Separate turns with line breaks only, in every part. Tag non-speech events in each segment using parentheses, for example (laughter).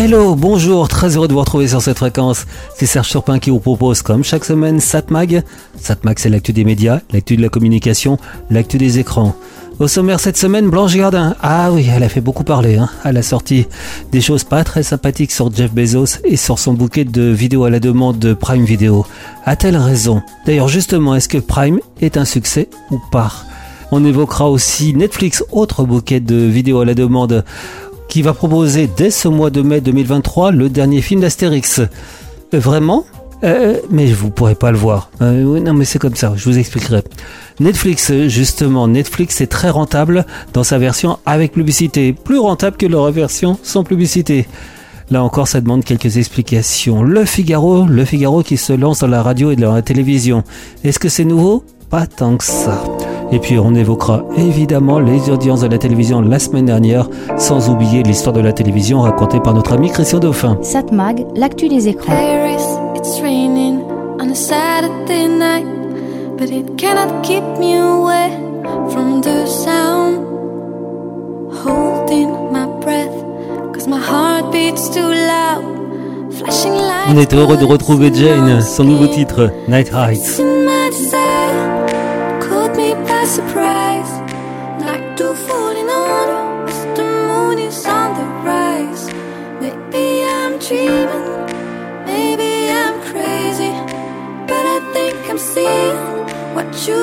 Hello, bonjour, très heureux de vous retrouver sur cette fréquence. C'est Serge Surpin qui vous propose, comme chaque semaine, Satmag. Satmag, c'est l'actu des médias, l'actu de la communication, l'actu des écrans. Au sommaire cette semaine, Blanche Gardin. Ah oui, elle a fait beaucoup parler. Hein. Elle a sorti des choses pas très sympathiques sur Jeff Bezos et sur son bouquet de vidéos à la demande de Prime Video. A-t-elle raison? D'ailleurs, justement, est-ce que Prime est un succès ou pas? On évoquera aussi Netflix, autre bouquet de vidéos à la demande qui va proposer dès ce mois de mai 2023 le dernier film d'Astérix. Euh, vraiment? Euh, mais vous pourrez pas le voir. Euh, non, mais c'est comme ça. Je vous expliquerai. Netflix, justement, Netflix est très rentable dans sa version avec publicité, plus rentable que leur version sans publicité. Là encore, ça demande quelques explications. Le Figaro, le Figaro qui se lance dans la radio et dans la télévision. Est-ce que c'est nouveau? Pas tant que ça. Et puis on évoquera évidemment les audiences de la télévision la semaine dernière, sans oublier l'histoire de la télévision racontée par notre ami Christian Dauphin.
Satmag, l'actu des écrans.
Paris, it's raining on a Saturday night, but it cannot keep me away from the sound. Holding my breath, cause my heart beats too loud. Flashing lights.
On est heureux de retrouver Jane, son nouveau titre, Night Heights.
By surprise. Like to falling on as the moon is on the rise. Maybe I'm dreaming, maybe I'm crazy, but I think I'm seeing what you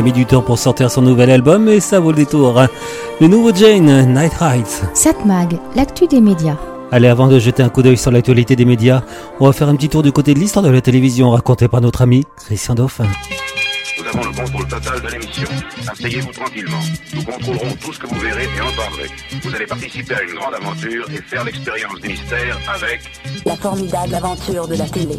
a mis du temps pour sortir son nouvel album et ça vaut le détour. Le nouveau Jane, Night Rides.
Satmag, l'actu des médias.
Allez, avant de jeter un coup d'œil sur l'actualité des médias, on va faire un petit tour du côté de l'histoire de la télévision racontée par notre ami Christian Dauphin.
Nous avons le contrôle total de l'émission. Asseyez-vous tranquillement. Nous contrôlerons tout ce que vous verrez et entendrez. Vous allez participer à une grande aventure et faire l'expérience du mystère avec
La formidable aventure de la télé.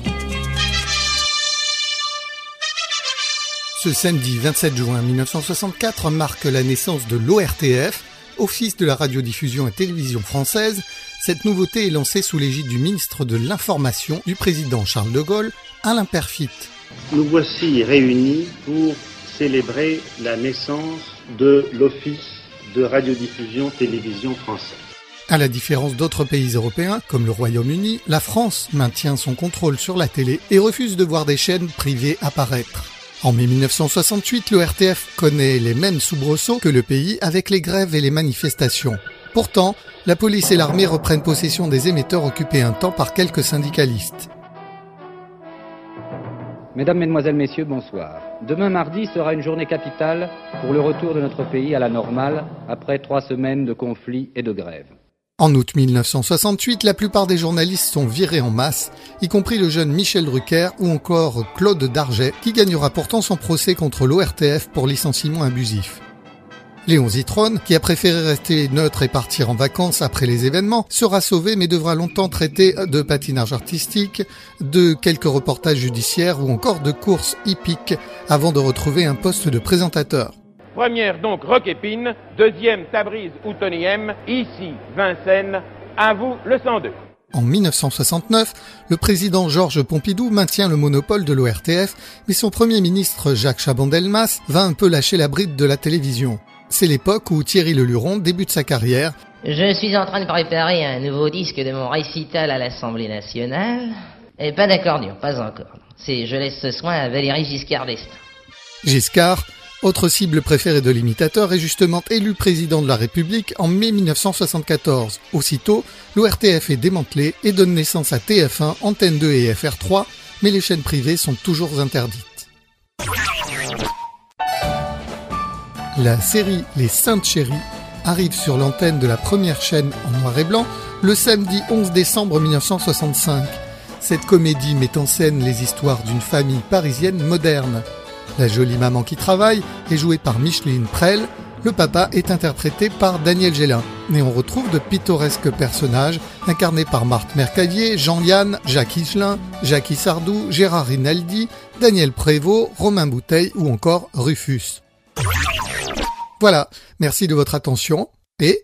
Ce samedi 27 juin 1964 marque la naissance de l'ORTF, Office de la radiodiffusion et télévision française. Cette nouveauté est lancée sous l'égide du ministre de l'Information du président Charles de Gaulle, Alain Perfit.
Nous voici réunis pour célébrer la naissance de l'Office de radiodiffusion télévision française.
À la différence d'autres pays européens, comme le Royaume-Uni, la France maintient son contrôle sur la télé et refuse de voir des chaînes privées apparaître. En mai 1968, le RTF connaît les mêmes soubresauts que le pays avec les grèves et les manifestations. Pourtant, la police et l'armée reprennent possession des émetteurs occupés un temps par quelques syndicalistes.
Mesdames, Mesdemoiselles, Messieurs, bonsoir. Demain mardi sera une journée capitale pour le retour de notre pays à la normale après trois semaines de conflits et de grèves.
En août 1968, la plupart des journalistes sont virés en masse, y compris le jeune Michel Drucker ou encore Claude Darget, qui gagnera pourtant son procès contre l'ORTF pour licenciement abusif. Léon Zitrone, qui a préféré rester neutre et partir en vacances après les événements, sera sauvé mais devra longtemps traiter de patinage artistique, de quelques reportages judiciaires ou encore de courses hippiques avant de retrouver un poste de présentateur.
Première donc Rock Épine, deuxième Tabriz ou Tony M, ici Vincennes, à vous le 102.
En 1969, le président Georges Pompidou maintient le monopole de l'ORTF, mais son premier ministre Jacques Chaban-Delmas va un peu lâcher la bride de la télévision. C'est l'époque où Thierry Leluron débute sa carrière.
Je suis en train de préparer un nouveau disque de mon récital à l'Assemblée nationale. Et pas d'accordion, pas encore. C'est je laisse ce soin à Valérie Giscard d'Estaing.
Giscard, autre cible préférée de l'imitateur, est justement élu président de la République en mai 1974. Aussitôt, l'ORTF est démantelé et donne naissance à TF1, Antenne 2 et FR3, mais les chaînes privées sont toujours interdites. La série Les Saintes Chéries arrive sur l'antenne de la première chaîne en noir et blanc le samedi 11 décembre 1965. Cette comédie met en scène les histoires d'une famille parisienne moderne. La jolie maman qui travaille est jouée par Micheline Prel, le papa est interprété par Daniel Gélin. Et on retrouve de pittoresques personnages incarnés par Marthe Mercadier, Jean-Yann, Jacques Higelin, Jackie Sardou, Gérard Rinaldi, Daniel Prévost, Romain Bouteille ou encore Rufus. Voilà, merci de votre attention et...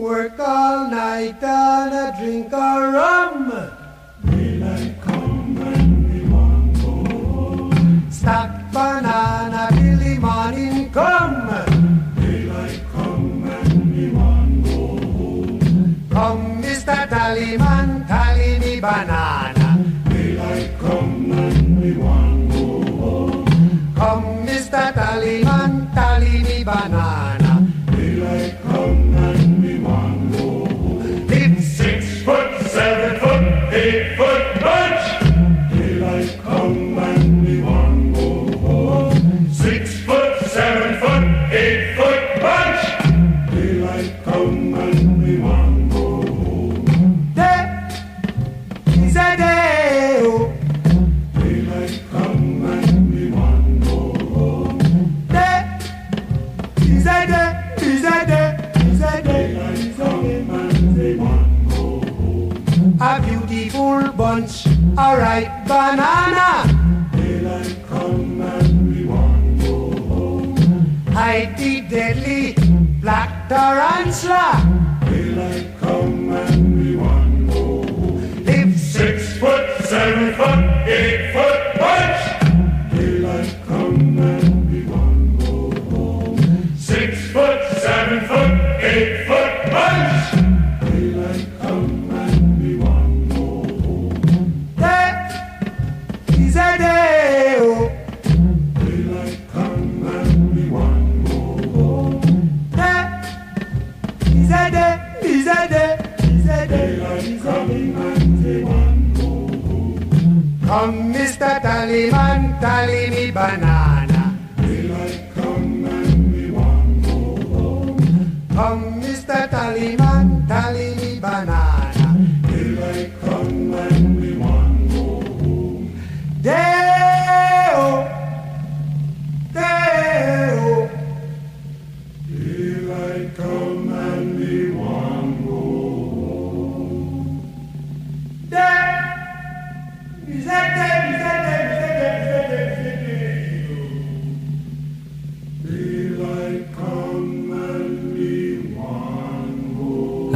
Work all night and a drink a rum. Daylight come and we want go home. Stack banana till the morning come. Daylight come and me want go home. Come, Mr. Tallyman, tally me banana.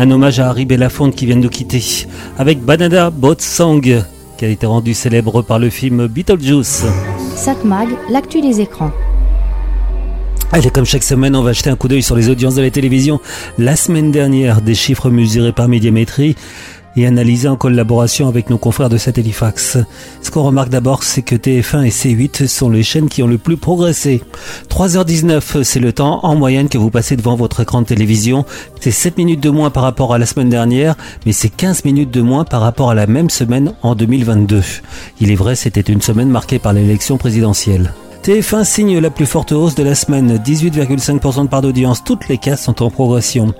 Un hommage à Harry Belafonte qui vient de nous quitter avec Banana Boat Song qui a été rendu célèbre par le film Beetlejuice.
Satmag, l'actu des écrans.
Allez, comme chaque semaine, on va jeter un coup d'œil sur les audiences de la télévision. La semaine dernière, des chiffres mesurés par médiamétrie et analysés en collaboration avec nos confrères de Satellifax. Ce qu'on remarque d'abord, c'est que TF1 et C8 sont les chaînes qui ont le plus progressé. 3h19, c'est le temps en moyenne que vous passez devant votre écran de télévision. C'est 7 minutes de moins par rapport à la semaine dernière, mais c'est 15 minutes de moins par rapport à la même semaine en 2022. Il est vrai, c'était une semaine marquée par l'élection présidentielle. TF1 signe la plus forte hausse de la semaine, 18,5% de part d'audience. Toutes les cases sont en progression.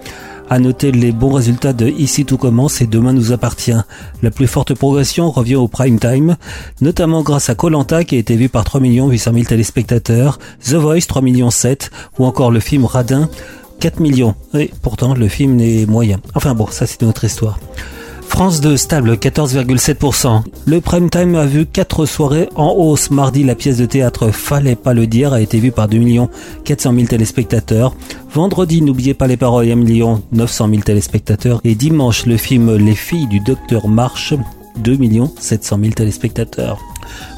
À noter les bons résultats de Ici tout commence et Demain nous appartient. La plus forte progression revient au prime time, notamment grâce à Colanta qui a été vu par 3 800 000 téléspectateurs, The Voice 3 millions 7 ou encore le film Radin 4 millions. Et pourtant le film n'est moyen. Enfin bon, ça c'est une autre histoire. France 2 stable 14,7%. Le prime time a vu 4 soirées en hausse. Mardi, la pièce de théâtre Fallait pas le dire a été vue par 2 400 000 téléspectateurs. Vendredi, n'oubliez pas les paroles, 1 900 000 téléspectateurs. Et dimanche, le film Les filles du docteur March, 2 700 000 téléspectateurs.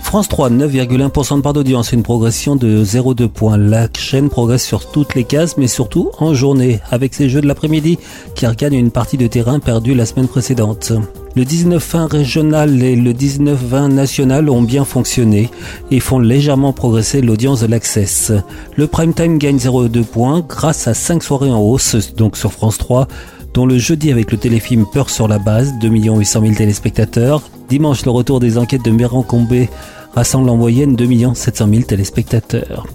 France 3, 9,1% de part d'audience, une progression de 0,2 points. La chaîne progresse sur toutes les cases, mais surtout en journée, avec ses jeux de l'après-midi qui regagnent une partie de terrain perdu la semaine précédente. Le 19-20 régional et le 19-20 national ont bien fonctionné et font légèrement progresser l'audience de l'Access. Le prime time gagne 0,2 points grâce à 5 soirées en hausse, donc sur France 3, dont le jeudi avec le téléfilm Peur sur la base, 2 800 000 téléspectateurs. Dimanche, le retour des enquêtes de Méran-Combé rassemble en moyenne 2 700 000 téléspectateurs.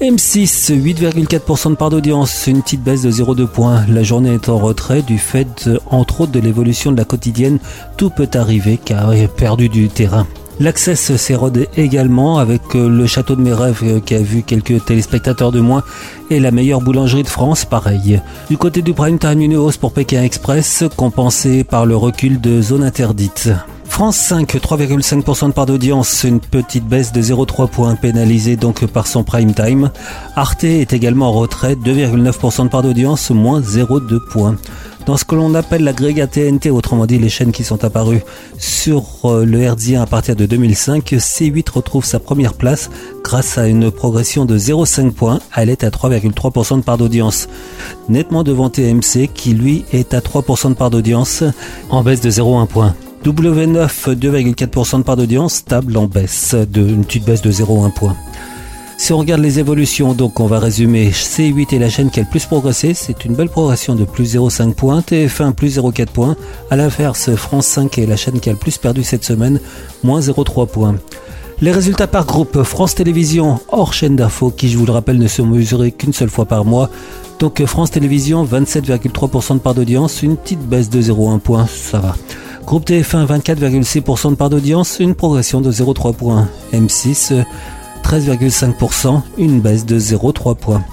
M6, 8,4% de part d'audience, une petite baisse de 0,2 points. La journée est en retrait du fait, entre autres, de l'évolution de la quotidienne. Tout peut arriver car il a perdu du terrain. L'access s'érode également avec le château de mes rêves qui a vu quelques téléspectateurs de moins et la meilleure boulangerie de France, pareil. Du côté du prime time, une hausse pour Pékin Express compensée par le recul de zone interdite. France 5, 3,5% de part d'audience, une petite baisse de 0,3 points pénalisée donc par son prime time. Arte est également en retrait, 2,9% de part d'audience, moins 0,2 points. Dans ce que l'on appelle l'agrégat TNT, autrement dit les chaînes qui sont apparues sur le Herdien à partir de 2005, C8 retrouve sa première place grâce à une progression de 0,5 points. Elle est à 3,3% de part d'audience. Nettement devant TMC qui lui est à 3% de part d'audience en baisse de 0,1 point. W9, 2,4% de part d'audience, stable en baisse, une petite baisse de 0,1 point. Si on regarde les évolutions, donc on va résumer. C8 est la chaîne qui a le plus progressé, c'est une belle progression de plus 0,5 points. TF1 plus 0,4 points. À l'inverse, France 5 est la chaîne qui a le plus perdu cette semaine, moins 0,3 points. Les résultats par groupe, France Télévisions, hors chaîne d'info, qui je vous le rappelle ne sont mesurés qu'une seule fois par mois. Donc France Télévisions, 27,3% de part d'audience, une petite baisse de 0,1 point, ça va. Groupe TF1, 24,6% de part d'audience, une progression de 0,3 points. M6, 13,5%, une baisse de 0,3 points.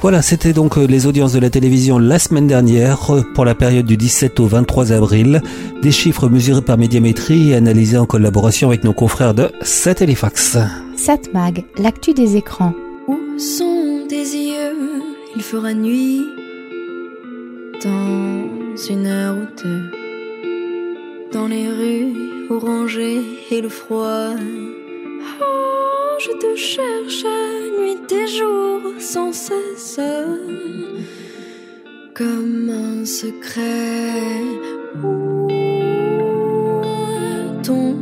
Voilà, c'était donc les audiences de la télévision la semaine dernière pour la période du 17 au 23 avril. Des chiffres mesurés par médiamétrie et analysés en collaboration avec nos confrères de Satellifax.
Satmag, l'actu des écrans.
Où sont tes yeux? Il fera nuit dans une heure ou deux. Dans les rues orangé et le froid. Oh, je te cherche nuit et jour sans cesse, comme un secret. Ouh, ton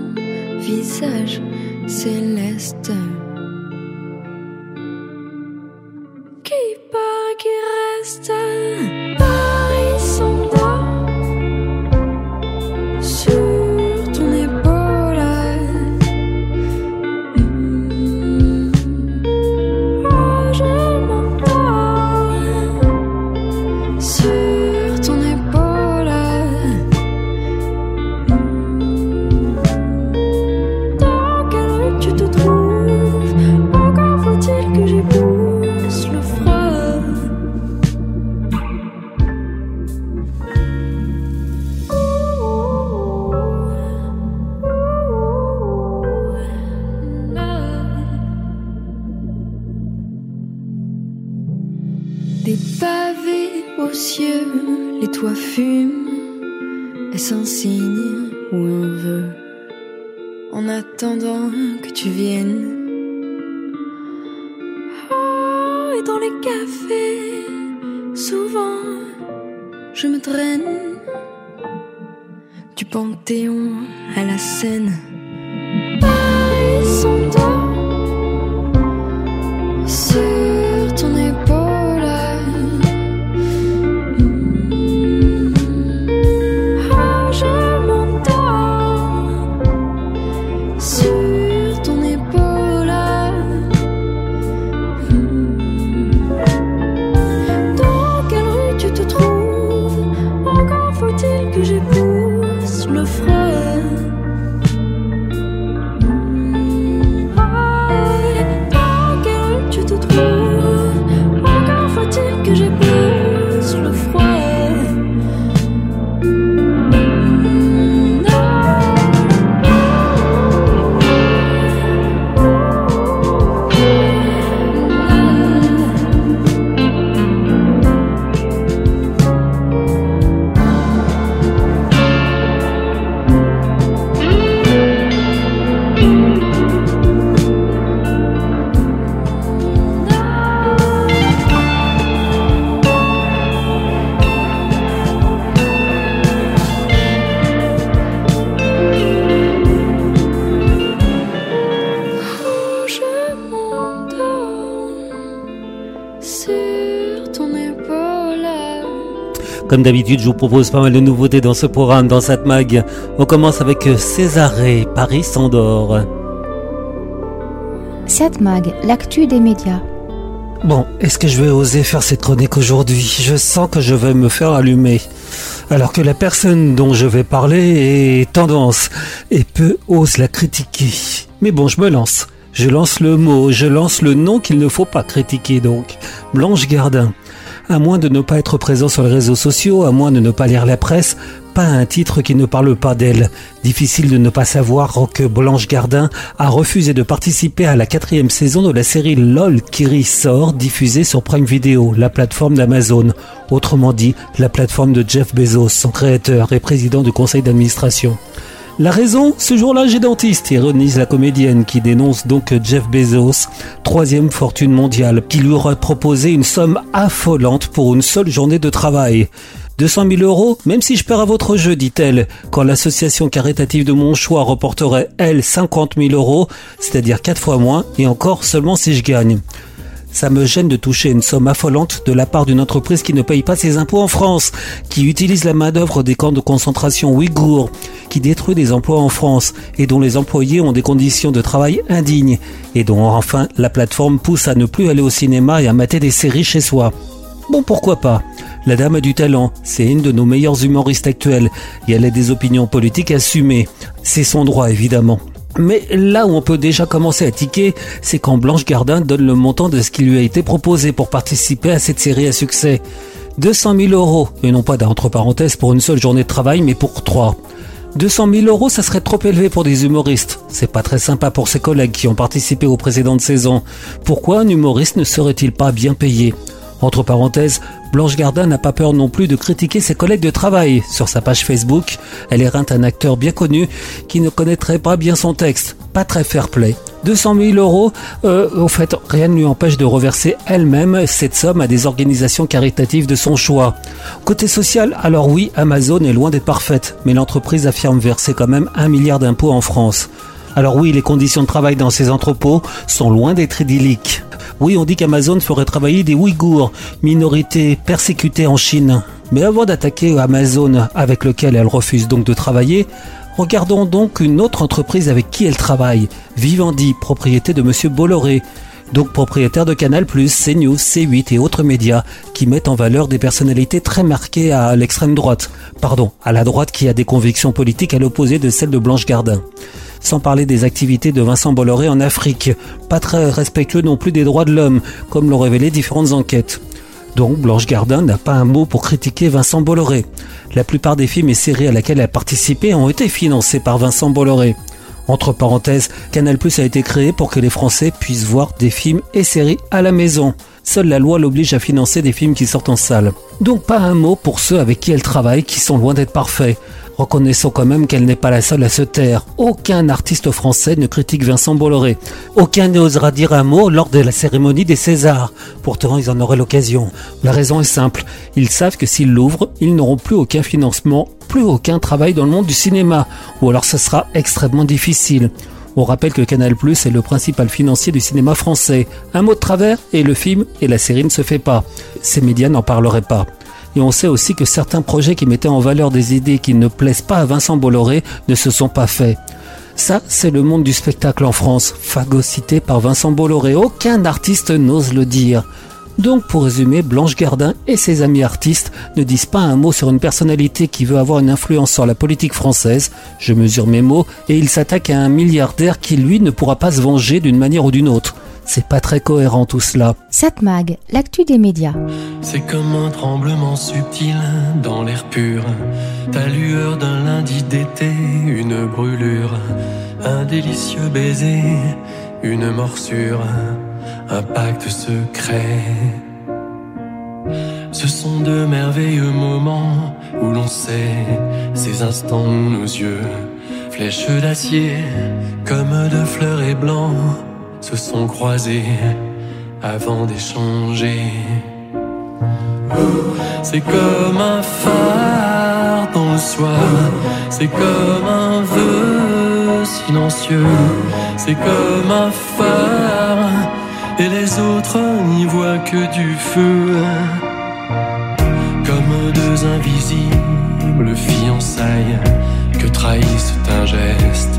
visage céleste? Qui part, qui reste, attendant que tu viennes. Oh, et dans les cafés, souvent, je me traîne. Du Panthéon à la Seine. Paris s'endort sur
d'habitude, je vous propose pas mal de nouveautés dans ce programme, dans cette mag. On commence avec Césarée, Paris s'endort.
Satmag, l'actu des médias.
Bon, est-ce que je vais oser faire cette chronique aujourd'hui? Je sens que je vais me faire allumer. Alors que la personne dont je vais parler est tendance et peu ose la critiquer. Mais bon, je me lance. Je lance le mot, je lance le nom qu'il ne faut pas critiquer donc. Blanche Gardin. À moins de ne pas être présent sur les réseaux sociaux, à moins de ne pas lire la presse, pas un titre qui ne parle pas d'elle. Difficile de ne pas savoir que Blanche Gardin a refusé de participer à la quatrième saison de la série LOL qui sort, diffusée sur Prime Video, la plateforme d'Amazon. Autrement dit, la plateforme de Jeff Bezos, son créateur et président du conseil d'administration. La raison, ce jour-là, j'ai dentiste, ironise la comédienne qui dénonce donc Jeff Bezos, troisième fortune mondiale, qui lui aurait proposé une somme affolante pour une seule journée de travail. 200 000 euros, même si je perds à votre jeu, dit-elle, quand l'association caritative de mon choix reporterait, elle, 50 000 euros, c'est-à-dire quatre fois moins, et encore seulement si je gagne. Ça me gêne de toucher une somme affolante de la part d'une entreprise qui ne paye pas ses impôts en France, qui utilise la main-d'œuvre des camps de concentration ouïghours, qui détruit des emplois en France et dont les employés ont des conditions de travail indignes, et dont enfin la plateforme pousse à ne plus aller au cinéma et à mater des séries chez soi. Bon, pourquoi pas? La dame a du talent, c'est une de nos meilleures humoristes actuelles, et elle a des opinions politiques assumées. C'est son droit, évidemment. Mais là où on peut déjà commencer à tiquer, c'est quand Blanche Gardin donne le montant de ce qui lui a été proposé pour participer à cette série à succès. 200 000 euros, et non pas d'entre parenthèses pour une seule journée de travail, mais pour trois. 200 000 euros, ça serait trop élevé pour des humoristes. C'est pas très sympa pour ses collègues qui ont participé aux précédentes saisons. Pourquoi un humoriste ne serait-il pas bien payé? Entre parenthèses, Blanche Gardin n'a pas peur non plus de critiquer ses collègues de travail. Sur sa page Facebook, elle éreinte un acteur bien connu qui ne connaîtrait pas bien son texte. Pas très fair play. 200 000 euros, euh, au fait, rien ne lui empêche de reverser elle-même cette somme à des organisations caritatives de son choix. Côté social, alors oui, Amazon est loin d'être parfaite, mais l'entreprise affirme verser quand même un milliard d'impôts en France. Alors oui, les conditions de travail dans ces entrepôts sont loin d'être idylliques. Oui, on dit qu'Amazon ferait travailler des Ouïghours, minorité persécutée en Chine. Mais avant d'attaquer Amazon, avec lequel elle refuse donc de travailler, regardons donc une autre entreprise avec qui elle travaille, Vivendi, propriété de Monsieur Bolloré, donc propriétaire de Canal+, CNews, C8 et autres médias qui mettent en valeur des personnalités très marquées à l'extrême droite. Pardon, à la droite qui a des convictions politiques à l'opposé de celles de Blanche Gardin sans parler des activités de Vincent Bolloré en Afrique, pas très respectueux non plus des droits de l'homme, comme l'ont révélé différentes enquêtes. Donc Blanche Gardin n'a pas un mot pour critiquer Vincent Bolloré. La plupart des films et séries à laquelle elle a participé ont été financés par Vincent Bolloré. Entre parenthèses, Canal Plus a été créé pour que les Français puissent voir des films et séries à la maison. Seule la loi l'oblige à financer des films qui sortent en salle. Donc pas un mot pour ceux avec qui elle travaille qui sont loin d'être parfaits. Reconnaissons quand même qu'elle n'est pas la seule à se taire. Aucun artiste français ne critique Vincent Bolloré. Aucun n'osera dire un mot lors de la cérémonie des Césars. Pourtant, ils en auraient l'occasion. La raison est simple. Ils savent que s'ils l'ouvrent, ils n'auront plus aucun financement, plus aucun travail dans le monde du cinéma. Ou alors ce sera extrêmement difficile. On rappelle que Canal Plus est le principal financier du cinéma français. Un mot de travers et le film et la série ne se fait pas. Ces médias n'en parleraient pas. Et on sait aussi que certains projets qui mettaient en valeur des idées qui ne plaisent pas à Vincent Bolloré ne se sont pas faits. Ça, c'est le monde du spectacle en France, phagocyté par Vincent Bolloré. Aucun artiste n'ose le dire. Donc, pour résumer, Blanche Gardin et ses amis artistes ne disent pas un mot sur une personnalité qui veut avoir une influence sur la politique française. Je mesure mes mots et ils s'attaquent à un milliardaire qui, lui, ne pourra pas se venger d'une manière ou d'une autre. C'est pas très cohérent tout cela.
Satmag, l'actu des médias.
C'est comme un tremblement subtil dans l'air pur. Ta lueur d'un lundi d'été, une brûlure. Un délicieux baiser, une morsure. Un pacte secret. Ce sont de merveilleux moments où l'on sait ces instants où nos yeux, flèches d'acier, comme de fleurs et blancs se sont croisés avant d'échanger. C'est comme un phare dans le soir, c'est comme un vœu silencieux, c'est comme un phare, et les autres n'y voient que du feu. Comme deux invisibles fiançailles que trahissent un geste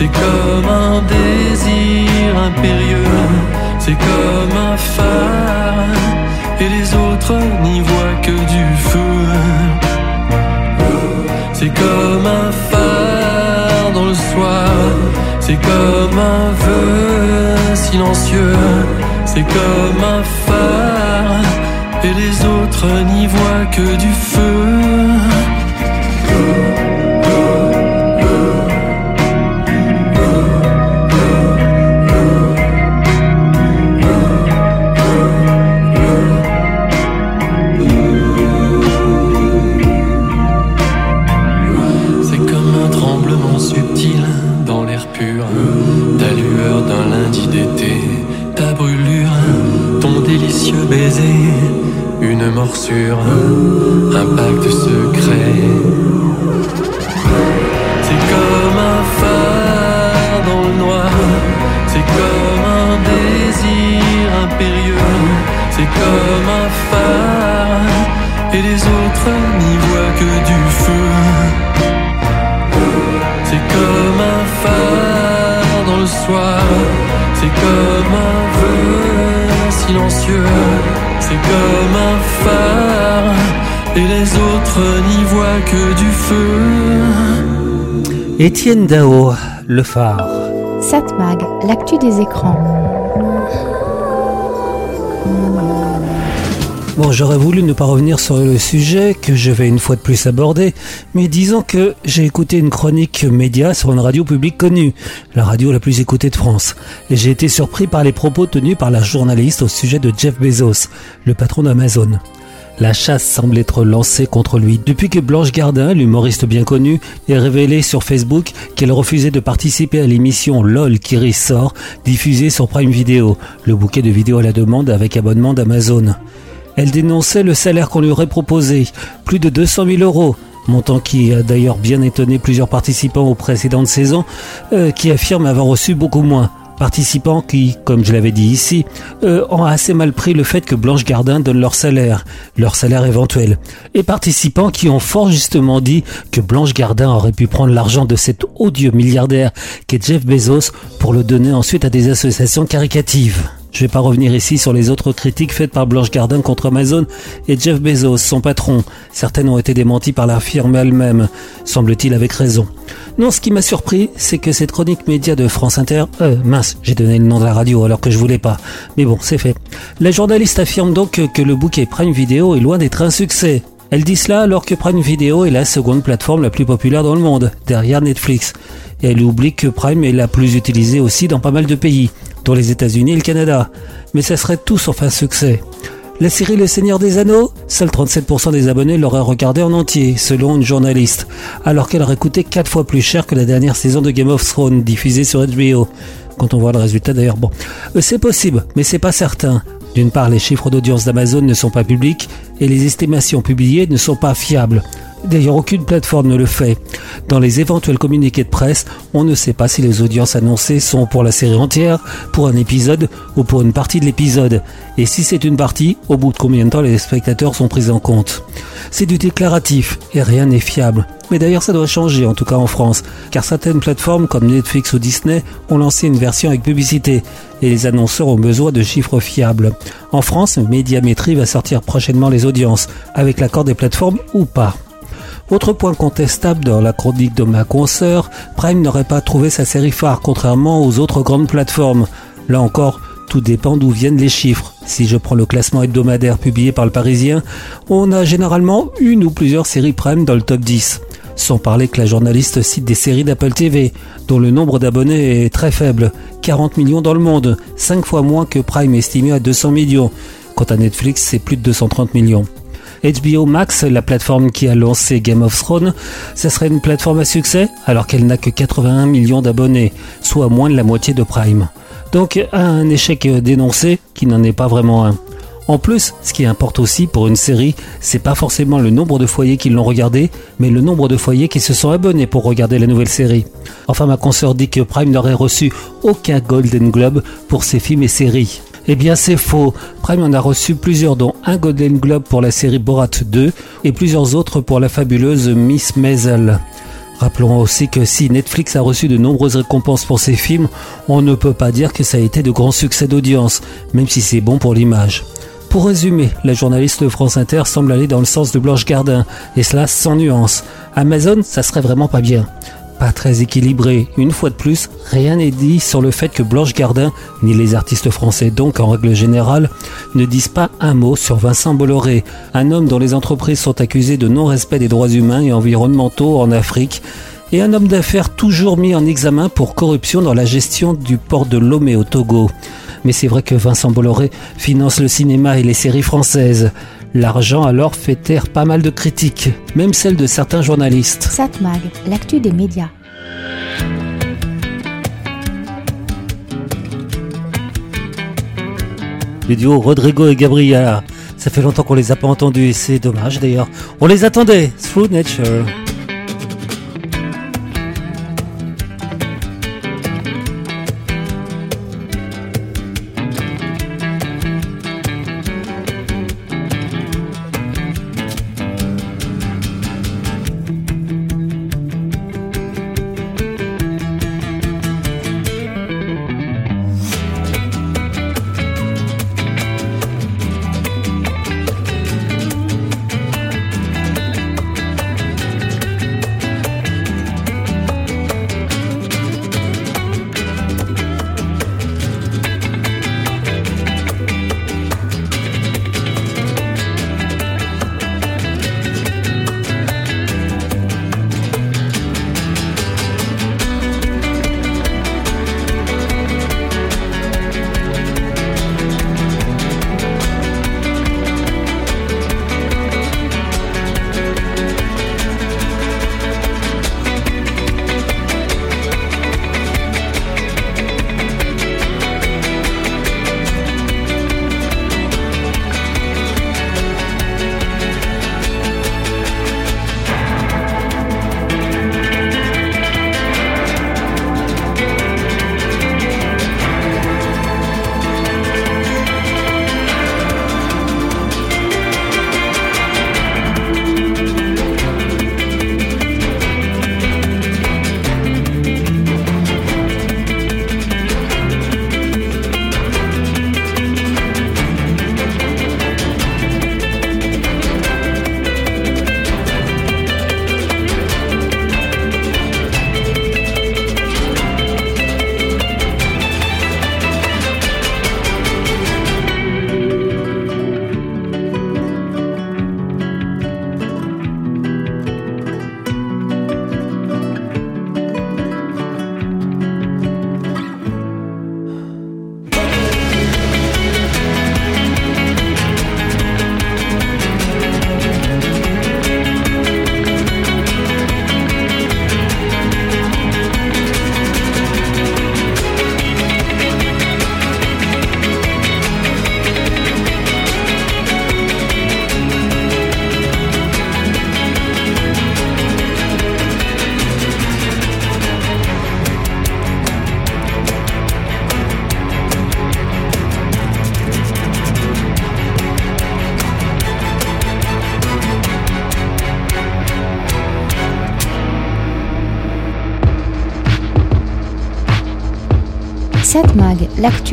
c'est comme un désir impérieux, c'est comme un phare, et les autres n'y voient que du feu. C'est comme un phare dans le soir, c'est comme un vœu silencieux, c'est comme un phare, et les autres n'y voient que du feu. Morsure, un pacte secret. C'est comme un phare dans le noir, c'est comme un désir impérieux, c'est comme un phare, et les autres c'est comme un phare, et les autres n'y voient que du feu.
Étienne Dao, le phare.
Satmag, l'actu des écrans.
Bon, j'aurais voulu ne pas revenir sur le sujet que je vais une fois de plus aborder, mais disons que j'ai écouté une chronique média sur une radio publique connue, la radio la plus écoutée de France, et j'ai été surpris par les propos tenus par la journaliste au sujet de Jeff Bezos, le patron d'Amazon. La chasse semble être lancée contre lui depuis que Blanche Gardin, l'humoriste bien connue, est révélé sur Facebook qu'elle refusait de participer à l'émission LOL qui ressort, diffusée sur Prime Video, le bouquet de vidéos à la demande avec abonnement d'Amazon. Elle dénonçait le salaire qu'on lui aurait proposé, plus de 200 000 euros, montant qui a d'ailleurs bien étonné plusieurs participants aux précédentes saisons, euh, qui affirment avoir reçu beaucoup moins. Participants qui, comme je l'avais dit ici, euh, ont assez mal pris le fait que Blanche Gardin donne leur salaire, leur salaire éventuel. Et participants qui ont fort justement dit que Blanche Gardin aurait pu prendre l'argent de cet odieux milliardaire qu'est Jeff Bezos pour le donner ensuite à des associations caricatives. Je vais pas revenir ici sur les autres critiques faites par Blanche Gardin contre Amazon et Jeff Bezos, son patron. Certaines ont été démenties par la firme elle-même, semble-t-il avec raison. Non, ce qui m'a surpris, c'est que cette chronique média de France Inter, euh, mince, j'ai donné le nom de la radio alors que je voulais pas. Mais bon, c'est fait. La journaliste affirme donc que le bouquet Prime Video est loin d'être un succès. Elle dit cela alors que Prime Video est la seconde plateforme la plus populaire dans le monde, derrière Netflix. Et elle oublie que Prime est la plus utilisée aussi dans pas mal de pays, dont les États-Unis et le Canada. Mais ça serait tout sauf un succès. La série Le Seigneur des Anneaux, seuls 37% des abonnés l'auraient regardé en entier, selon une journaliste, alors qu'elle aurait coûté 4 fois plus cher que la dernière saison de Game of Thrones diffusée sur HBO. Quand on voit le résultat d'ailleurs, bon, Euh, c'est possible, mais c'est pas certain. D'une part, les chiffres d'audience d'Amazon ne sont pas publics et les estimations publiées ne sont pas fiables. D'ailleurs, aucune plateforme ne le fait. Dans les éventuels communiqués de presse, on ne sait pas si les audiences annoncées sont pour la série entière, pour un épisode ou pour une partie de l'épisode. Et si c'est une partie, au bout de combien de temps les spectateurs sont pris en compte? C'est du déclaratif et rien n'est fiable. Mais d'ailleurs, ça doit changer, en tout cas en France, car certaines plateformes comme Netflix ou Disney ont lancé une version avec publicité, et les annonceurs ont besoin de chiffres fiables. En France, Médiamétrie va sortir prochainement les audiences, avec l'accord des plateformes ou pas. Autre point contestable dans la chronique de ma consoeur, Prime n'aurait pas trouvé sa série phare, contrairement aux autres grandes plateformes. Là encore, tout dépend d'où viennent les chiffres. Si je prends le classement hebdomadaire publié par le Parisien, on a généralement une ou plusieurs séries Prime dans le top 10. Sans parler que la journaliste cite des séries d'Apple TV, dont le nombre d'abonnés est très faible, 40 millions dans le monde, 5 fois moins que Prime estimé à 200 millions. Quant à Netflix, c'est plus de 230 millions. HBO Max, la plateforme qui a lancé Game of Thrones, ce serait une plateforme à succès alors qu'elle n'a que 81 millions d'abonnés, soit moins de la moitié de Prime. Donc un échec dénoncé qui n'en est pas vraiment un. En plus, ce qui importe aussi pour une série, c'est pas forcément le nombre de foyers qui l'ont regardé, mais le nombre de foyers qui se sont abonnés pour regarder la nouvelle série. Enfin, ma consoeur dit que Prime n'aurait reçu aucun Golden Globe pour ses films et séries. Eh bien c'est faux. Prime en a reçu plusieurs dont un Golden Globe pour la série Borat 2 et plusieurs autres pour la fabuleuse Miss Maisel. Rappelons aussi que si Netflix a reçu de nombreuses récompenses pour ses films, on ne peut pas dire que ça a été de grands succès d'audience, même si c'est bon pour l'image. Pour résumer, la journaliste de France Inter semble aller dans le sens de Blanche Gardin, et cela sans nuance. Amazon, ça serait vraiment pas bien pas très équilibré. Une fois de plus, rien n'est dit sur le fait que Blanche Gardin, ni les artistes français donc en règle générale, ne disent pas un mot sur Vincent Bolloré, un homme dont les entreprises sont accusées de non-respect des droits humains et environnementaux en Afrique, et un homme d'affaires toujours mis en examen pour corruption dans la gestion du port de Lomé au Togo. Mais c'est vrai que Vincent Bolloré finance le cinéma et les séries françaises. L'argent alors fait taire pas mal de critiques, même celles de certains journalistes.
Satmag, l'actu des médias.
Le duo Rodrigo et Gabriela. Ça fait longtemps qu'on les a pas entendus et c'est dommage d'ailleurs. On les attendait. Through Nature.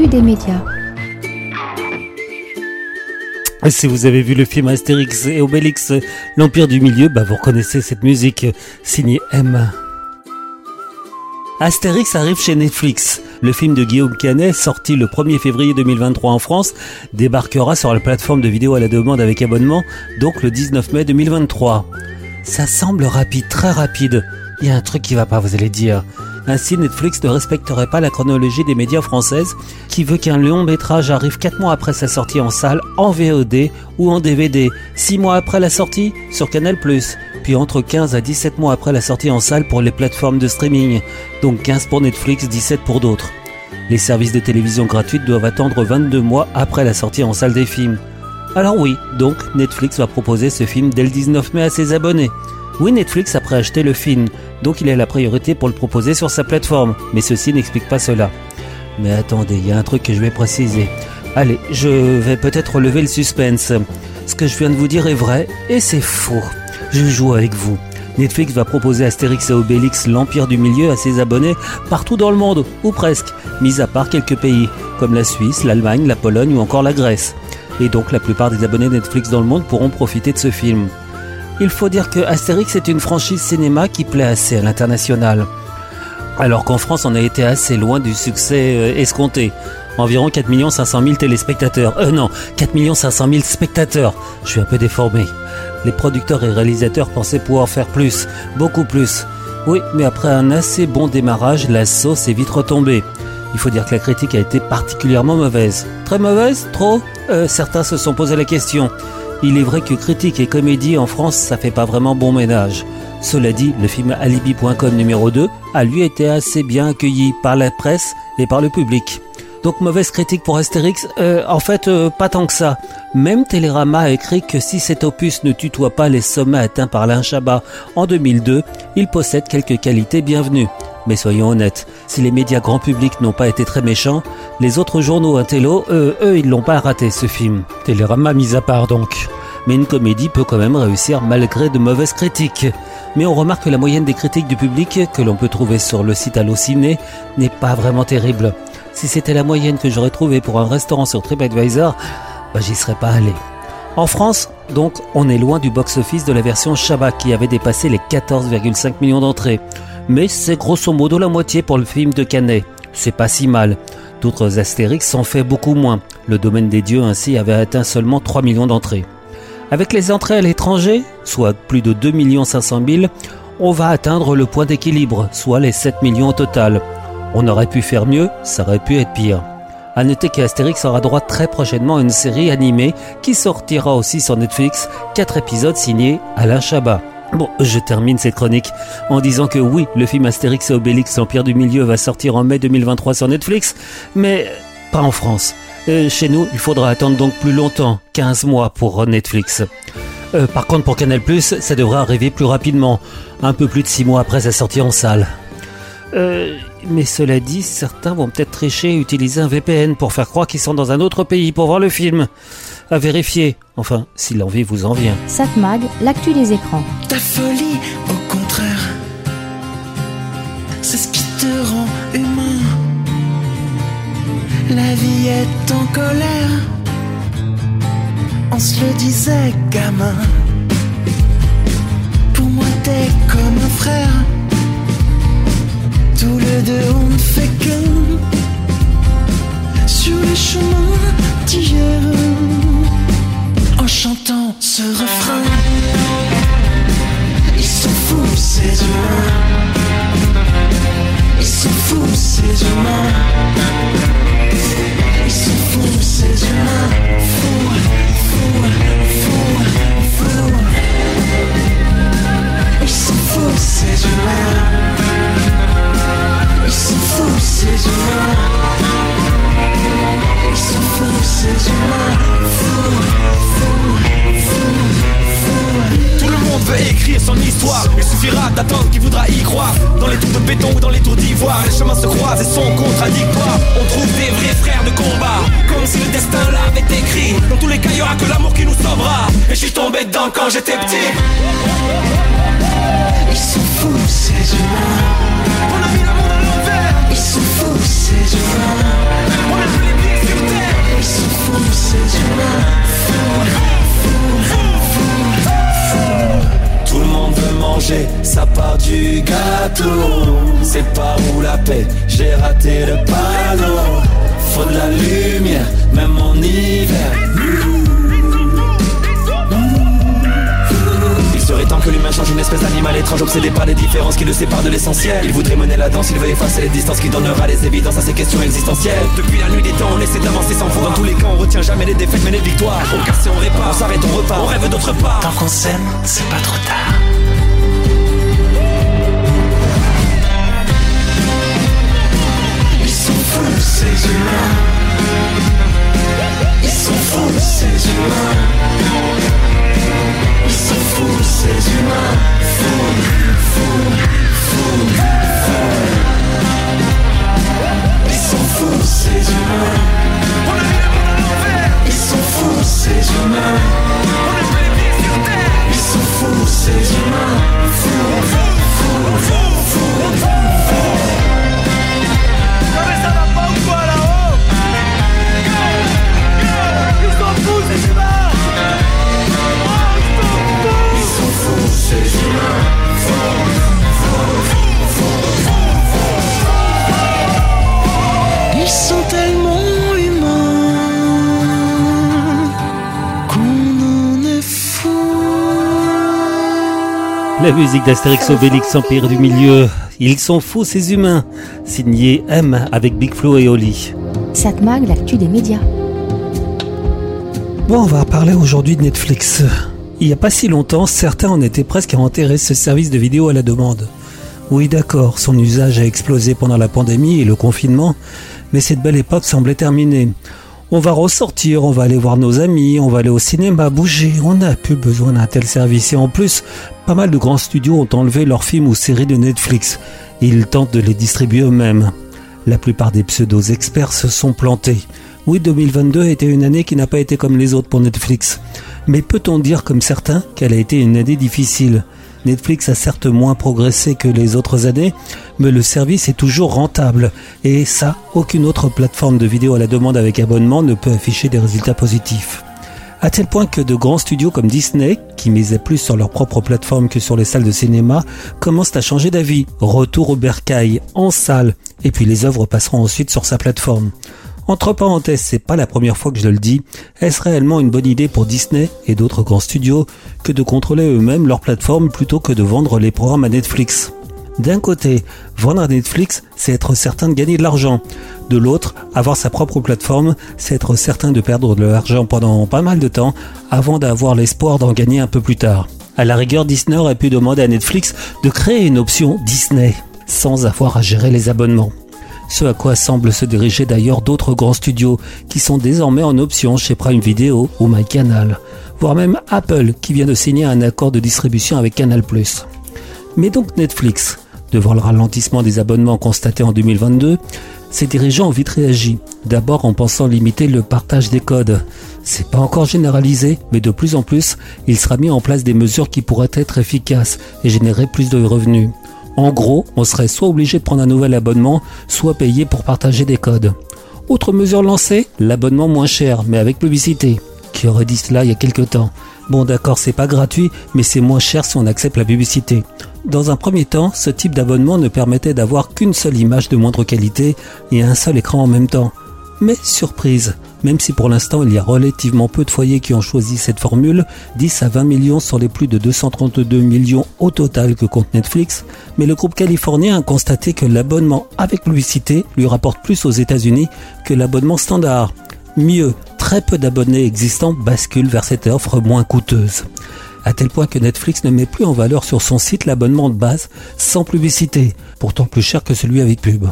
Des médias.
Si vous avez vu le film Astérix et Obélix, l'Empire du Milieu, bah vous reconnaissez cette musique signée M. Astérix arrive chez Netflix. Le film de Guillaume Canet, sorti le 1er février 2023 en France, débarquera sur la plateforme de vidéo à la demande avec abonnement, donc le 19 mai 2023. Ça semble rapide, très rapide. Il y a un truc qui va pas, vous allez dire. Ainsi, Netflix ne respecterait pas la chronologie des médias françaises, qui veut qu'un long métrage arrive 4 mois après sa sortie en salle, en VOD ou en DVD, 6 mois après la sortie sur Canal+, puis entre 15 à 17 mois après la sortie en salle pour les plateformes de streaming, donc 15 pour Netflix, 17 pour d'autres. Les services de télévision gratuite doivent attendre 22 mois après la sortie en salle des films. Alors oui, donc Netflix va proposer ce film dès le 19 mai à ses abonnés. Oui, Netflix a préacheté le film, donc il a la priorité pour le proposer sur sa plateforme, mais ceci n'explique pas cela. Mais attendez, il y a un truc que je vais préciser. Allez, je vais peut-être relever le suspense. Ce que je viens de vous dire est vrai, et c'est faux. Je joue avec vous. Netflix va proposer Astérix et Obélix l'Empire du Milieu à ses abonnés partout dans le monde, ou presque, mis à part quelques pays, comme la Suisse, l'Allemagne, la Pologne ou encore la Grèce. Et donc la plupart des abonnés Netflix dans le monde pourront profiter de ce film. Il faut dire que Astérix est une franchise cinéma qui plaît assez à l'international. Alors qu'en France, on a été assez loin du succès euh, escompté. Environ 4 500 000 téléspectateurs. Euh non, 4 500 000 spectateurs. Je suis un peu déformé. Les producteurs et réalisateurs pensaient pouvoir faire plus, beaucoup plus. Oui, mais après un assez bon démarrage, la sauce est vite retombée. Il faut dire que la critique a été particulièrement mauvaise. Très mauvaise? Trop? Euh, Certains se sont posé la question. Il est vrai que critique et comédie en France, ça fait pas vraiment bon ménage. Cela dit, le film Alibi.com numéro 2 a lui été assez bien accueilli par la presse et par le public. Donc mauvaise critique pour Astérix euh, En fait, euh, pas tant que ça. Même Télérama a écrit que si cet opus ne tutoie pas les sommets atteints par Alain Chabat en 2002, il possède quelques qualités bienvenues. Mais soyons honnêtes, si les médias grand public n'ont pas été très méchants, les autres journaux intello, eux, eux, ils l'ont pas raté ce film. Télérama mis à part donc. Mais une comédie peut quand même réussir malgré de mauvaises critiques. Mais on remarque que la moyenne des critiques du public, que l'on peut trouver sur le site Allociné, n'est pas vraiment terrible. Si c'était la moyenne que j'aurais trouvée pour un restaurant sur TripAdvisor, bah, j'y serais pas allé. En France, donc, on est loin du box-office de la version Shabbat qui avait dépassé les 14,5 millions d'entrées. Mais c'est grosso modo la moitié pour le film de Canet. C'est pas si mal. D'autres Astérix s'en fait beaucoup moins. Le domaine des dieux ainsi avait atteint seulement 3 millions d'entrées. Avec les entrées à l'étranger, soit plus de 2 500 000, on va atteindre le point d'équilibre, soit les 7 millions au total. On aurait pu faire mieux, ça aurait pu être pire. A noter qu'Astérix aura droit très prochainement à une série animée qui sortira aussi sur Netflix, 4 épisodes signés Alain Chabat. Bon, je termine cette chronique en disant que oui, le film Astérix et Obélix, l'Empire du Milieu, va sortir en mai 2023 sur Netflix, mais pas en France. Euh, chez nous, il faudra attendre donc plus longtemps, 15 mois pour Netflix. Euh, par contre, pour Canal+, ça devrait arriver plus rapidement, un peu plus de 6 mois après sa sortie en salle. Euh, mais cela dit, certains vont peut-être tricher et utiliser un VPN pour faire croire qu'ils sont dans un autre pays pour voir le film. À vérifier, enfin, si l'envie vous en vient.
Satmag, l'actu des écrans.
Ta folie, au contraire, c'est ce qui te rend humain. La vie est en colère, on se le disait, gamin. Pour moi, t'es comme un frère. Tous les deux, on ne fait qu'un sur les chemins d'hier. Ce refrain, ils sont fous ces humains. Ils sont fous ces humains. Ils sont fous ces humains. Fous, fous, fous, fous. Ils sont fous ces humains. Ils sont fous ces humains. Ils sont fous ces humains. Fous,
veut écrire son histoire. Il suffira d'attendre qui voudra y croire. Dans les tours de béton ou dans les tours d'ivoire Les chemins se croisent et sont contradictoires. On trouve des vrais frères de combat Comme si le destin l'avait écrit. Dans tous les cas il y aura que l'amour qui nous sauvera. Et je suis tombé dedans quand j'étais petit.
Ils sont fous ces humains. On a mis le monde à l'envers. Ils sont fous ces humains. On a les pieds sur terre. Ils sont fous ces humains. Fous, fous
du gâteau. C'est pas où la paix, j'ai raté le panneau. Faut de la lumière, même en hiver.
Il serait temps que l'humain change une espèce d'animal étrange obsédé par les différences qui le séparent de l'essentiel. Il voudrait mener la danse, il veut effacer les distances qui donnera les évidences à ces questions existentielles. Depuis la nuit des temps, on essaie d'avancer sans fond. Dans tous les cas, on retient jamais les défaites mais les victoires. On casse et on répare, on s'arrête, on repart, on rêve d'autre part.
Tant qu'on s'aime, c'est pas trop tard.
Fous ces humains. Ils sont fous ces humains. Ils sont fous ces humains. Fous, fous, fous, fous. Ils sont fous ces humains. Ils sont fous ces. Ils sont fous ces humains.
La musique d'Astérix Obélix Empire du Milieu. Ils sont fous ces humains. Signé M avec Big Flo et Oli.
Satmag, l'actu des médias.
Bon, on va parler aujourd'hui de Netflix. Il n'y a pas si longtemps, certains en étaient presque à enterrer ce service de vidéo à la demande. Oui, d'accord, son usage a explosé pendant la pandémie et le confinement, mais cette belle époque semblait terminée. On va ressortir, on va aller voir nos amis, on va aller au cinéma, bouger, on n'a plus besoin d'un tel service. Et en plus, pas mal de grands studios ont enlevé leurs films ou séries de Netflix. Et ils tentent de les distribuer eux-mêmes. La plupart des pseudos experts se sont plantés. Oui, 2022 a été une année qui n'a pas été comme les autres pour Netflix. Mais peut-on dire comme certains qu'elle a été une année difficile? Netflix a certes moins progressé que les autres années, mais le service est toujours rentable. Et ça, aucune autre plateforme de vidéo à la demande avec abonnement ne peut afficher des résultats positifs. À tel point que de grands studios comme Disney, qui misaient plus sur leur propre plateforme que sur les salles de cinéma, commencent à changer d'avis. Retour au bercail, en salle, et puis les œuvres passeront ensuite sur sa plateforme. Entre parenthèses, c'est pas la première fois que je le dis, est-ce réellement une bonne idée pour Disney et d'autres grands studios que de contrôler eux-mêmes leur plateforme plutôt que de vendre les programmes à Netflix? D'un côté, vendre à Netflix, c'est être certain de gagner de l'argent. De l'autre, avoir sa propre plateforme, c'est être certain de perdre de l'argent pendant pas mal de temps avant d'avoir l'espoir d'en gagner un peu plus tard. À la rigueur, Disney aurait pu demander à Netflix de créer une option Disney sans avoir à gérer les abonnements ce à quoi semblent se diriger d'ailleurs d'autres grands studios qui sont désormais en option chez Prime Video ou MyCanal, voire même Apple qui vient de signer un accord de distribution avec Canal+. Mais donc Netflix, devant le ralentissement des abonnements constaté en 2022, ses dirigeants ont vite réagi, d'abord en pensant limiter le partage des codes. C'est pas encore généralisé, mais de plus en plus, il sera mis en place des mesures qui pourraient être efficaces et générer plus de revenus. En gros, on serait soit obligé de prendre un nouvel abonnement, soit payer pour partager des codes. Autre mesure lancée, l'abonnement moins cher, mais avec publicité. Qui aurait dit cela il y a quelques temps Bon d'accord, c'est pas gratuit, mais c'est moins cher si on accepte la publicité. Dans un premier temps, ce type d'abonnement ne permettait d'avoir qu'une seule image de moindre qualité et un seul écran en même temps. Mais surprise, même si pour l'instant il y a relativement peu de foyers qui ont choisi cette formule, 10 à 20 millions sur les plus de 232 millions au total que compte Netflix, mais le groupe californien a constaté que l'abonnement avec publicité lui rapporte plus aux États-Unis que l'abonnement standard. Mieux, très peu d'abonnés existants basculent vers cette offre moins coûteuse. À tel point que Netflix ne met plus en valeur sur son site l'abonnement de base sans publicité, pourtant plus cher que celui avec pub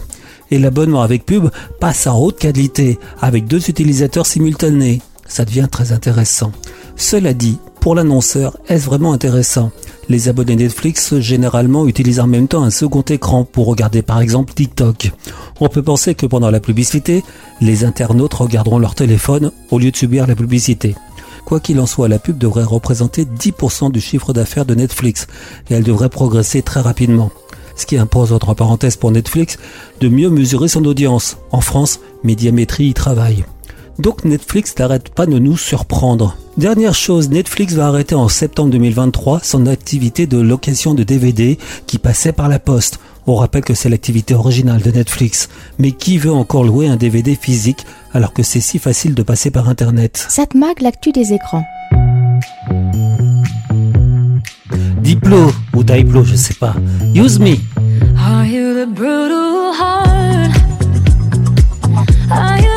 et l'abonnement avec pub passe en haute qualité avec deux utilisateurs simultanés. Ça devient très intéressant. Cela dit, pour l'annonceur, est-ce vraiment intéressant? Les abonnés Netflix généralement utilisent en même temps un second écran pour regarder par exemple TikTok. On peut penser que pendant la publicité, les internautes regarderont leur téléphone au lieu de subir la publicité. Quoi qu'il en soit, la pub devrait représenter 10% du chiffre d'affaires de Netflix et elle devrait progresser très rapidement ce qui impose, entre parenthèses pour Netflix, de mieux mesurer son audience. En France, Médiamétrie y travaille. Donc Netflix n'arrête pas de nous surprendre. Dernière chose, Netflix va arrêter en septembre 2023 son activité de location de DVD qui passait par la poste. On rappelle que c'est l'activité originale de Netflix. Mais qui veut encore louer un DVD physique alors que c'est si facile de passer par Internet?
Satmag, l'actu des écrans.
Diplo ou Diplo, je sais pas. Use me.
Are you the brutal heart? Are you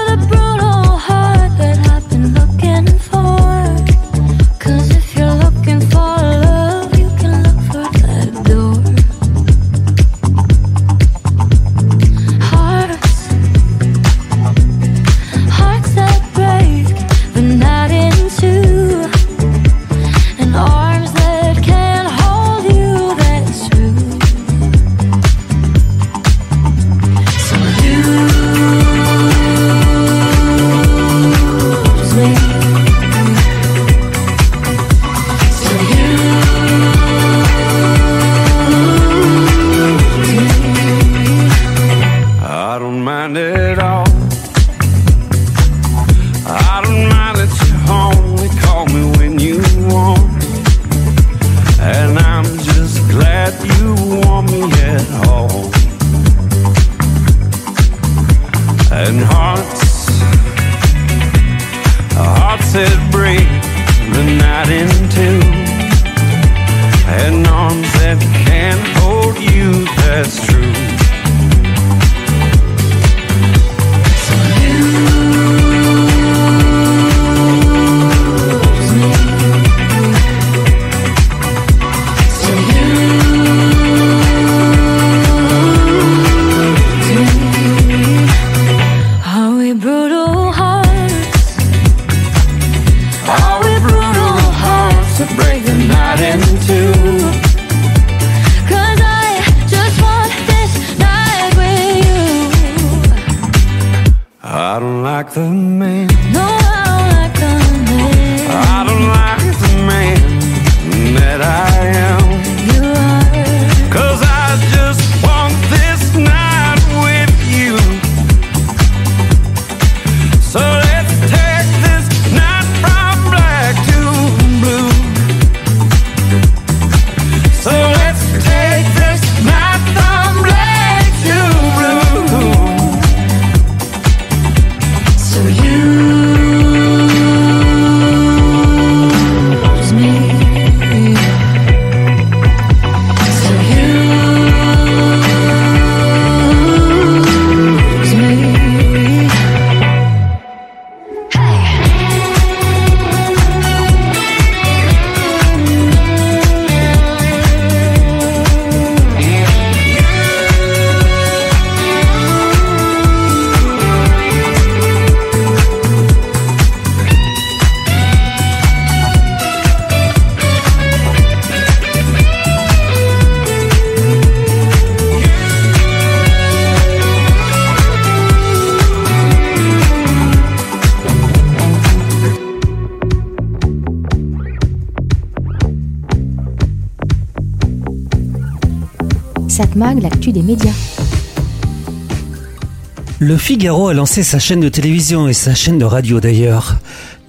Figaro a lancé sa chaîne de télévision et sa chaîne de radio d'ailleurs.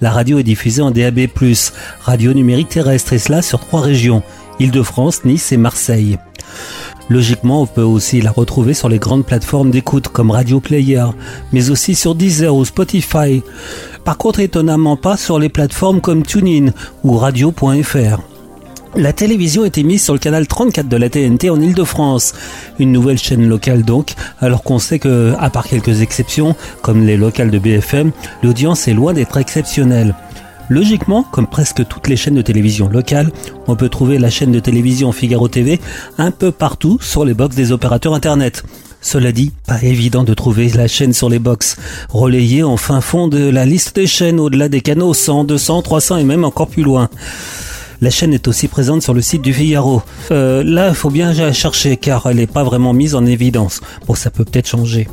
La radio est diffusée en DAB+, radio numérique terrestre et cela sur trois régions, Île-de-France, Nice et Marseille. Logiquement, on peut aussi la retrouver sur les grandes plateformes d'écoute comme Radio Player, mais aussi sur Deezer ou Spotify. Par contre, étonnamment pas sur les plateformes comme TuneIn ou Radio.fr. La télévision est émise sur le canal 34 de la TNT en Ile-de-France. Une nouvelle chaîne locale donc, alors qu'on sait que, à part quelques exceptions, comme les locales de BFM, l'audience est loin d'être exceptionnelle. Logiquement, comme presque toutes les chaînes de télévision locales, on peut trouver la chaîne de télévision Figaro TV un peu partout sur les box des opérateurs internet. Cela dit, pas évident de trouver la chaîne sur les box, relayée en fin fond de la liste des chaînes au-delà des canaux 100, 200, 300 et même encore plus loin. La chaîne est aussi présente sur le site du Figaro. Euh, là, il faut bien chercher car elle n'est pas vraiment mise en évidence. Bon, ça peut peut-être changer.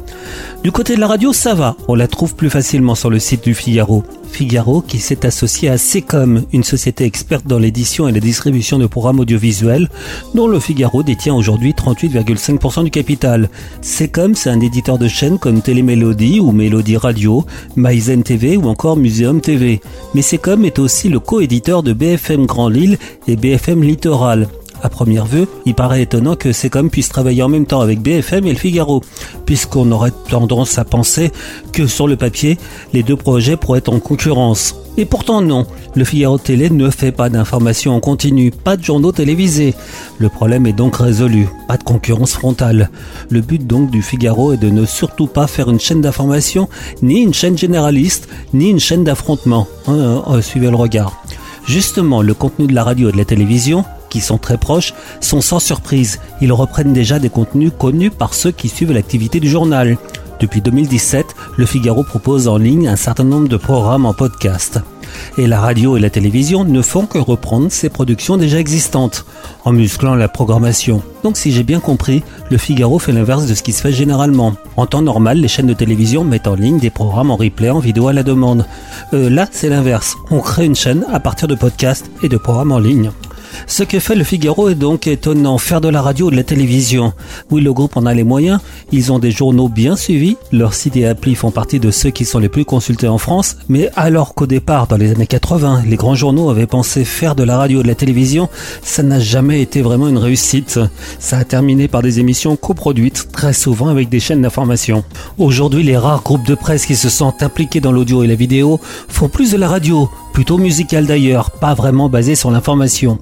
Du côté de la radio, ça va. On la trouve plus facilement sur le site du Figaro. Figaro qui s'est associé à Secom, une société experte dans l'édition et la distribution de programmes audiovisuels, dont le Figaro détient aujourd'hui 38,5% du capital. Secom, c'est un éditeur de chaînes comme Télémélodie ou Mélodie Radio, Maizen TV ou encore Muséum TV. Mais Secom est aussi le co-éditeur de BFM Grand Et BFM Littoral. À première vue, il paraît étonnant que Secom puisse travailler en même temps avec BFM et le Figaro, puisqu'on aurait tendance à penser que sur le papier, les deux projets pourraient être en concurrence. Et pourtant non, le Figaro Télé ne fait pas d'informations en continu, pas de journaux télévisés. Le problème est donc résolu, pas de concurrence frontale. Le but donc du Figaro est de ne surtout pas faire une chaîne d'information, ni une chaîne généraliste, ni une chaîne d'affrontement. Hein, euh, suivez le regard. Justement, le contenu de la radio et de la télévision, qui sont très proches, sont sans surprise. Ils reprennent déjà des contenus connus par ceux qui suivent l'activité du journal. Depuis 2017, Le Figaro propose en ligne un certain nombre de programmes en podcast. Et la radio et la télévision ne font que reprendre ces productions déjà existantes, en musclant la programmation. Donc si j'ai bien compris, Le Figaro fait l'inverse de ce qui se fait généralement. En temps normal, les chaînes de télévision mettent en ligne des programmes en replay en vidéo à la demande. Euh, là, c'est l'inverse. On crée une chaîne à partir de podcasts et de programmes en ligne. Ce que fait le Figaro est donc étonnant, faire de la radio ou de la télévision. Oui, le groupe en a les moyens, ils ont des journaux bien suivis, leurs sites et applis font partie de ceux qui sont les plus consultés en France, mais alors qu'au départ, dans les années 80, les grands journaux avaient pensé faire de la radio ou de la télévision, ça n'a jamais été vraiment une réussite. Ça a terminé par des émissions coproduites, très souvent avec des chaînes d'information. Aujourd'hui, les rares groupes de presse qui se sentent impliqués dans l'audio et la vidéo font plus de la radio, plutôt musical d'ailleurs, pas vraiment basé sur l'information.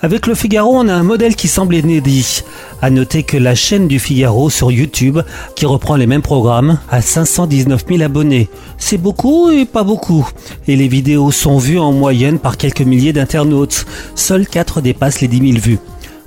Avec le Figaro, on a un modèle qui semble inédit. À noter que la chaîne du Figaro sur YouTube, qui reprend les mêmes programmes, a 519 000 abonnés. C'est beaucoup et pas beaucoup. Et les vidéos sont vues en moyenne par quelques milliers d'internautes. Seuls 4 dépassent les 10 000 vues.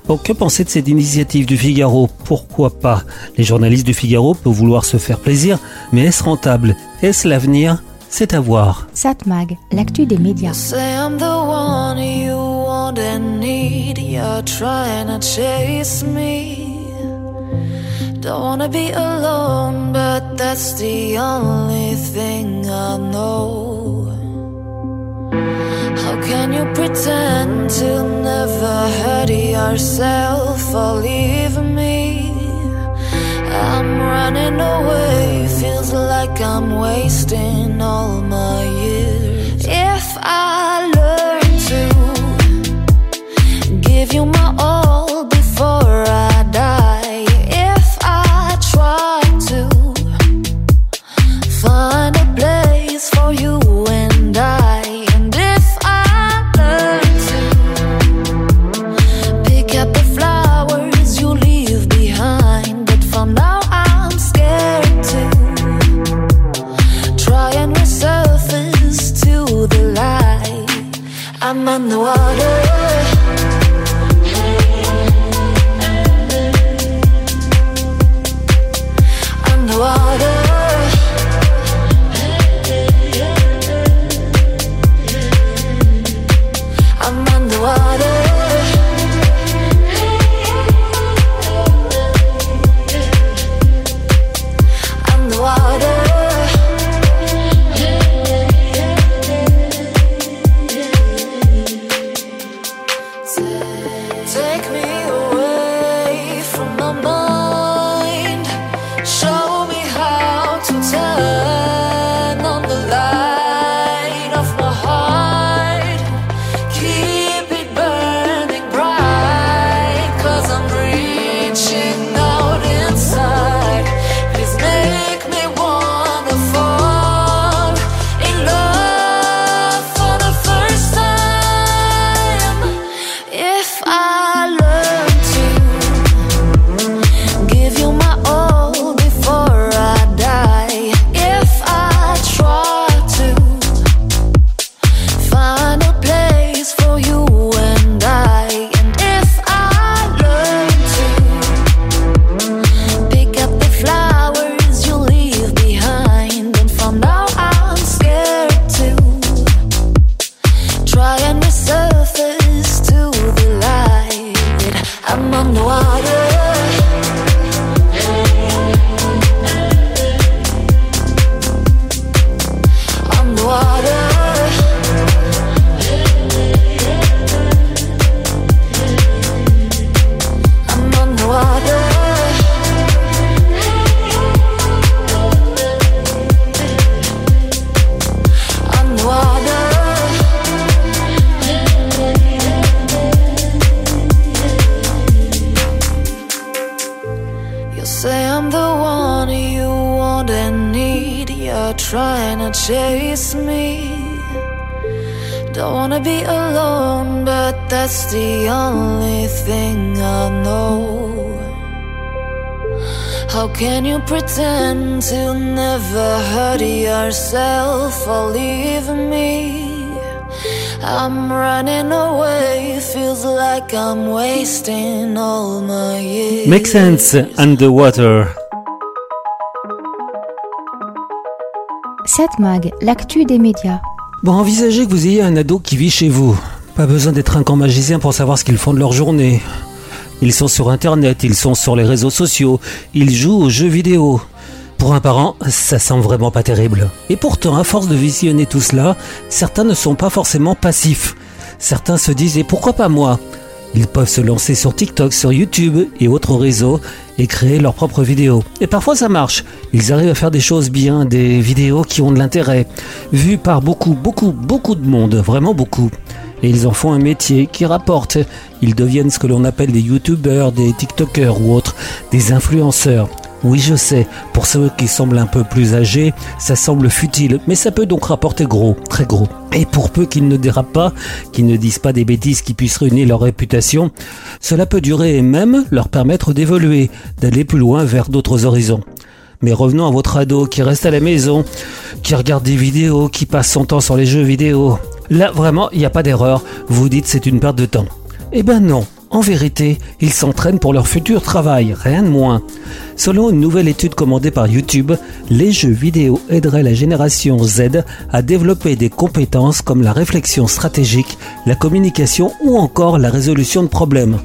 Bon, que penser de cette initiative du Figaro? Pourquoi pas? Les journalistes du Figaro peuvent vouloir se faire plaisir, mais est-ce rentable? Est-ce l'avenir? C'est à voir.
Satmag, l'actu des médias.
Say I'm the one you want and need. You're trying to chase me. Don't wanna be alone, but that's the only thing I know. How can you pretend to never hurt yourself or leave me? I'm running away, feels like I'm wasting all my years. If I learn to give you my all before I die, I'm the one. Trying to chase me. Don't wanna be alone, but that's the only thing I know. How can you pretend to never hurt yourself or leave me? I'm running away, feels like I'm wasting all my years.
Make sense underwater.
Satmag, l'actu des médias.
Bon, envisagez que vous ayez un ado qui vit chez vous. Pas besoin d'être un grand magicien pour savoir ce qu'ils font de leur journée. Ils sont sur Internet, ils sont sur les réseaux sociaux, ils jouent aux jeux vidéo. Pour un parent, ça semble vraiment pas terrible. Et pourtant, à force de visionner tout cela, certains ne sont pas forcément passifs. Certains se disent, et pourquoi pas moi? Ils peuvent se lancer sur TikTok, sur YouTube et autres réseaux et créer leurs propres vidéos. Et parfois ça marche. Ils arrivent à faire des choses bien, des vidéos qui ont de l'intérêt, vues par beaucoup, beaucoup, beaucoup de monde, vraiment beaucoup. Et ils en font un métier qui rapporte. Ils deviennent ce que l'on appelle des youtubeurs, des tiktokers ou autres, des influenceurs. Oui, je sais, pour ceux qui semblent un peu plus âgés, ça semble futile, mais ça peut donc rapporter gros, très gros. Et pour peu qu'ils ne dérapent pas, qu'ils ne disent pas des bêtises qui puissent ruiner leur réputation, cela peut durer et même leur permettre d'évoluer, d'aller plus loin vers d'autres horizons. Mais revenons à votre ado qui reste à la maison, qui regarde des vidéos, qui passe son temps sur les jeux vidéo. Là, vraiment, il n'y a pas d'erreur. Vous dites c'est une perte de temps. Eh ben non. En vérité, ils s'entraînent pour leur futur travail, rien de moins. Selon une nouvelle étude commandée par YouTube, les jeux vidéo aideraient la génération Z à développer des compétences comme la réflexion stratégique, la communication ou encore la résolution de problèmes.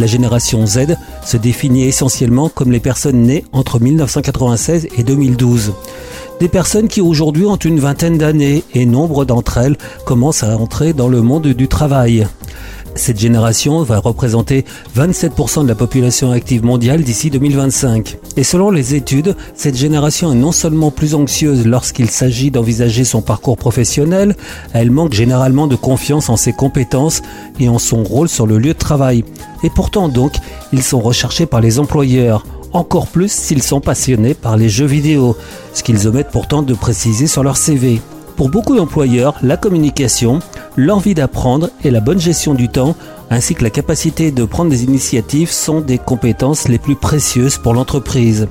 La génération Z se définit essentiellement comme les personnes nées entre 1996 et 2012. Des personnes qui aujourd'hui ont une vingtaine d'années et nombre d'entre elles commencent à entrer dans le monde du travail. Cette génération va représenter 27% de la population active mondiale d'ici 2025. Et selon les études, cette génération est non seulement plus anxieuse lorsqu'il s'agit d'envisager son parcours professionnel, elle manque généralement de confiance en ses compétences et en son rôle sur le lieu de travail. Et pourtant donc, ils sont recherchés par les employeurs, encore plus s'ils sont passionnés par les jeux vidéo, ce qu'ils omettent pourtant de préciser sur leur CV. Pour beaucoup d'employeurs, la communication, l'envie d'apprendre et la bonne gestion du temps, ainsi que la capacité de prendre des initiatives sont des compétences les plus précieuses pour l'entreprise.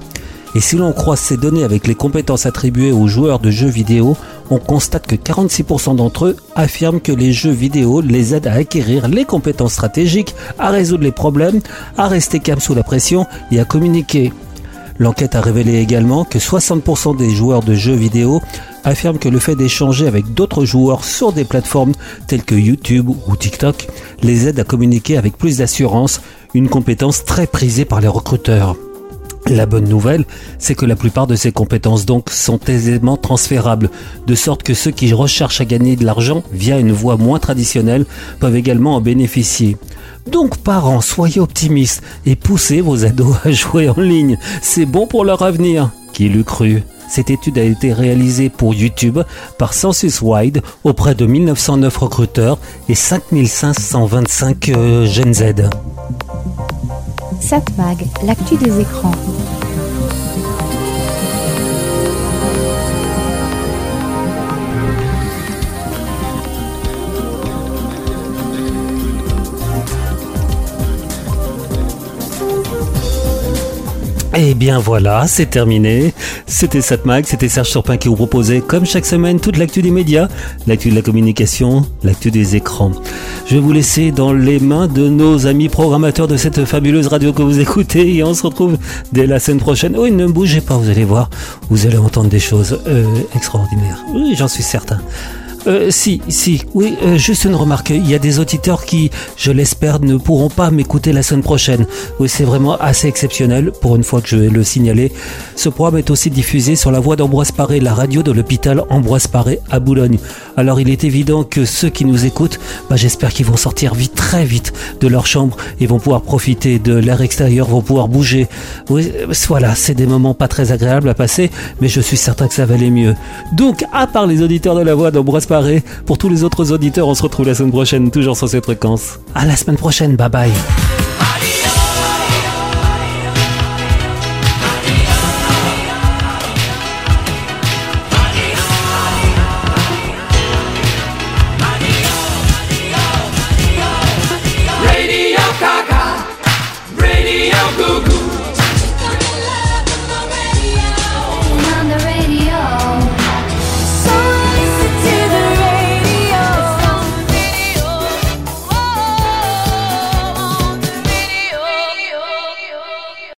Et si l'on croise ces données avec les compétences attribuées aux joueurs de jeux vidéo, on constate que 46% d'entre eux affirment que les jeux vidéo les aident à acquérir les compétences stratégiques, à résoudre les problèmes, à rester calme sous la pression et à communiquer. L'enquête a révélé également que 60% des joueurs de jeux vidéo affirment que le fait d'échanger avec d'autres joueurs sur des plateformes telles que YouTube ou TikTok les aide à communiquer avec plus d'assurance, une compétence très prisée par les recruteurs. La bonne nouvelle, c'est que la plupart de ces compétences donc sont aisément transférables, de sorte que ceux qui recherchent à gagner de l'argent via une voie moins traditionnelle peuvent également en bénéficier. Donc parents, soyez optimistes et poussez vos ados (laughs) à jouer en ligne. C'est bon pour leur avenir. Qui l'eût cru? Cette étude a été réalisée pour YouTube par Census Wide auprès de 1909 recruteurs et 5525 euh, jeunes Z.
Satmag, l'actu des écrans.
Et bien voilà, c'est terminé. C'était Satmag, c'était Serge Surpin qui vous proposait, comme chaque semaine, toute l'actu des médias, l'actu de la communication, l'actu des écrans. Je vais vous laisser dans les mains de nos amis programmateurs de cette fabuleuse radio que vous écoutez et on se retrouve dès la semaine prochaine. Oui, ne bougez pas, vous allez voir, vous allez entendre des choses euh, extraordinaires. Oui, j'en suis certain. Euh, si, si, oui, euh, juste une remarque. Il y a des auditeurs qui, je l'espère, ne pourront pas m'écouter la semaine prochaine. Oui, c'est vraiment assez exceptionnel, pour une fois que je vais le signaler. Ce programme est aussi diffusé sur la voie d'Ambroise Paré, la radio de l'hôpital Ambroise Paré à Boulogne. Alors il est évident que ceux qui nous écoutent, bah, j'espère qu'ils vont sortir vite, très vite de leur chambre et vont pouvoir profiter de l'air extérieur, vont pouvoir bouger. Oui, euh, voilà, c'est des moments pas très agréables à passer, mais je suis certain que ça va aller mieux. Donc, à part les auditeurs de la voix d'Ambroise Paré, pour tous les autres auditeurs, on se retrouve la semaine prochaine, toujours sur cette fréquence. À la semaine prochaine, bye bye.